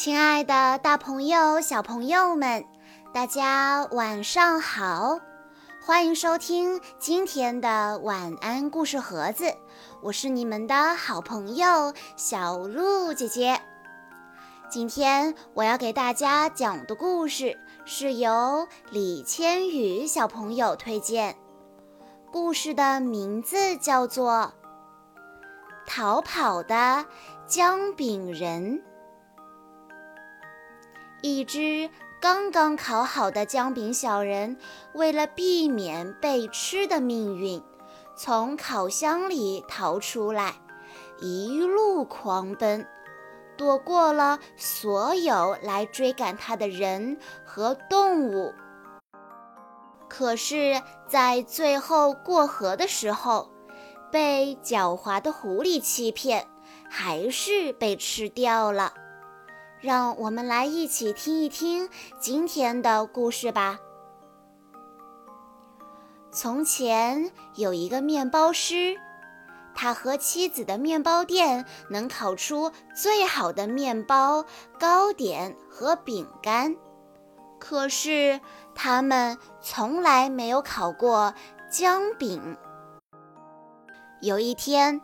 亲爱的，大朋友、小朋友们，大家晚上好！欢迎收听今天的晚安故事盒子，我是你们的好朋友小鹿姐姐。今天我要给大家讲的故事是由李千羽小朋友推荐，故事的名字叫做《逃跑的姜饼人》。一只刚刚烤好的姜饼小人，为了避免被吃的命运，从烤箱里逃出来，一路狂奔，躲过了所有来追赶他的人和动物。可是，在最后过河的时候，被狡猾的狐狸欺骗，还是被吃掉了。让我们来一起听一听今天的故事吧。从前有一个面包师，他和妻子的面包店能烤出最好的面包、糕点和饼干，可是他们从来没有烤过姜饼。有一天。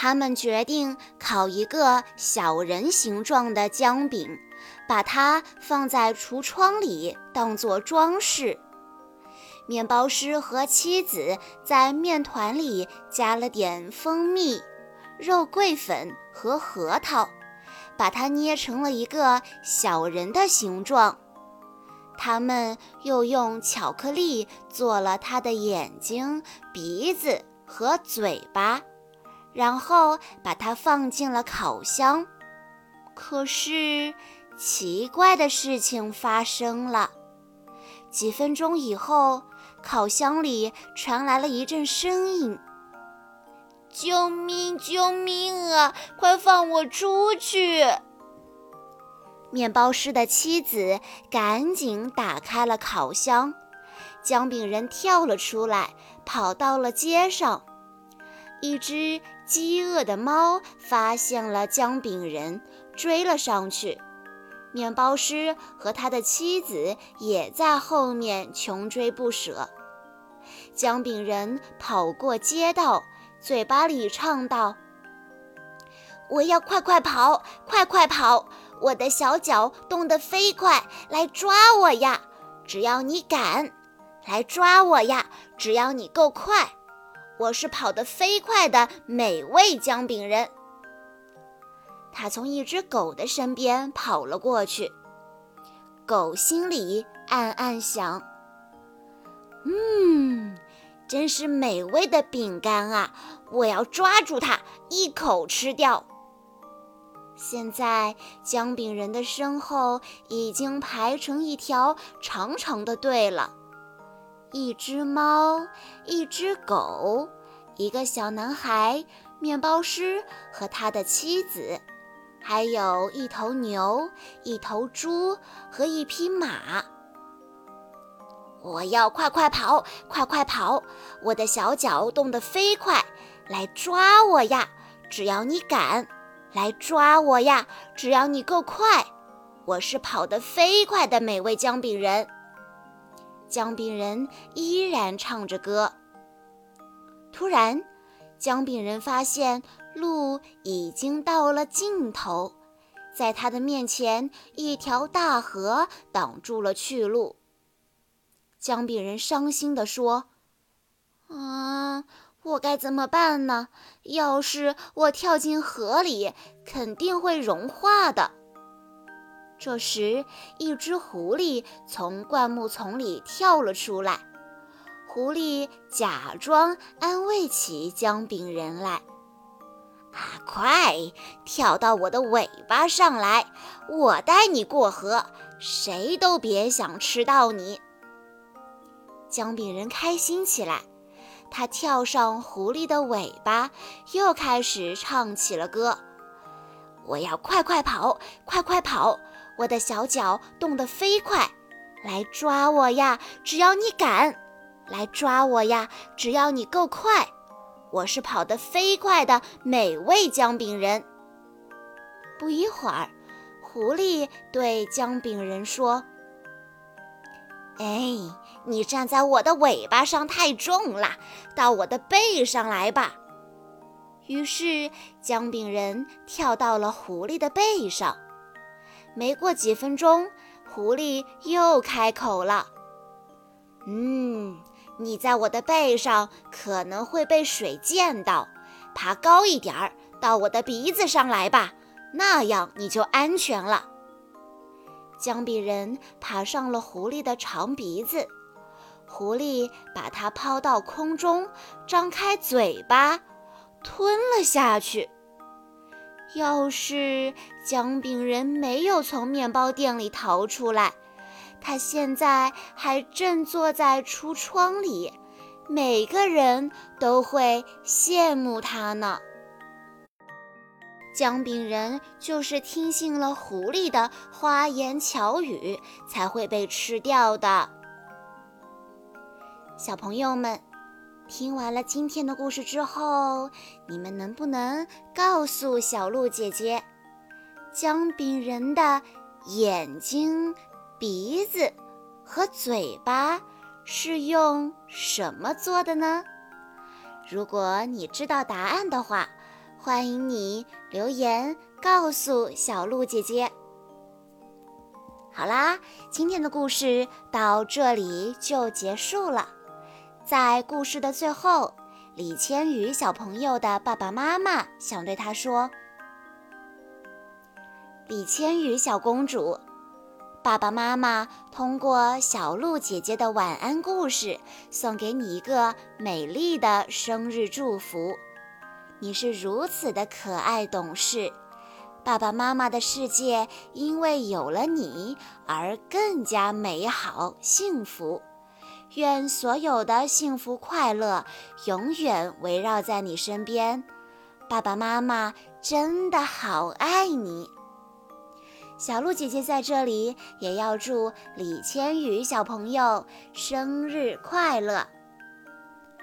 他们决定烤一个小人形状的姜饼，把它放在橱窗里当做装饰。面包师和妻子在面团里加了点蜂蜜、肉桂粉和核桃，把它捏成了一个小人的形状。他们又用巧克力做了他的眼睛、鼻子和嘴巴。然后把它放进了烤箱，可是奇怪的事情发生了。几分钟以后，烤箱里传来了一阵声音：“救命！救命啊！快放我出去！”面包师的妻子赶紧打开了烤箱，姜饼人跳了出来，跑到了街上。一只饥饿的猫发现了姜饼人，追了上去。面包师和他的妻子也在后面穷追不舍。姜饼人跑过街道，嘴巴里唱道：“我要快快跑，快快跑！我的小脚动得飞快，来抓我呀！只要你敢，来抓我呀！只要你够快。”我是跑得飞快的美味姜饼人。他从一只狗的身边跑了过去，狗心里暗暗想：“嗯，真是美味的饼干啊！我要抓住它，一口吃掉。”现在，姜饼人的身后已经排成一条长长的队了。一只猫，一只狗，一个小男孩，面包师和他的妻子，还有一头牛、一头猪和一匹马。我要快快跑，快快跑！我的小脚动得飞快，来抓我呀！只要你敢，来抓我呀！只要你够快，我是跑得飞快的美味姜饼人。姜饼人依然唱着歌。突然，姜饼人发现路已经到了尽头，在他的面前，一条大河挡住了去路。姜饼人伤心地说：“啊，我该怎么办呢？要是我跳进河里，肯定会融化的。”这时，一只狐狸从灌木丛里跳了出来。狐狸假装安慰起姜饼人来：“啊，快跳到我的尾巴上来，我带你过河，谁都别想吃到你。”姜饼人开心起来，他跳上狐狸的尾巴，又开始唱起了歌：“我要快快跑，快快跑！”我的小脚动得飞快，来抓我呀！只要你敢，来抓我呀！只要你够快，我是跑得飞快的美味姜饼人。不一会儿，狐狸对姜饼人说：“哎，你站在我的尾巴上太重了，到我的背上来吧。”于是姜饼人跳到了狐狸的背上。没过几分钟，狐狸又开口了：“嗯，你在我的背上可能会被水溅到，爬高一点儿，到我的鼻子上来吧，那样你就安全了。”姜饼人爬上了狐狸的长鼻子，狐狸把它抛到空中，张开嘴巴。吞了下去。要是姜饼人没有从面包店里逃出来，他现在还正坐在橱窗里，每个人都会羡慕他呢。姜饼人就是听信了狐狸的花言巧语，才会被吃掉的。小朋友们。听完了今天的故事之后，你们能不能告诉小鹿姐姐，姜饼人的眼睛、鼻子和嘴巴是用什么做的呢？如果你知道答案的话，欢迎你留言告诉小鹿姐姐。好啦，今天的故事到这里就结束了。在故事的最后，李千羽小朋友的爸爸妈妈想对他说：“李千羽小公主，爸爸妈妈通过小鹿姐姐的晚安故事，送给你一个美丽的生日祝福。你是如此的可爱懂事，爸爸妈妈的世界因为有了你而更加美好幸福。”愿所有的幸福快乐永远围绕在你身边，爸爸妈妈真的好爱你。小鹿姐姐在这里也要祝李千羽小朋友生日快乐。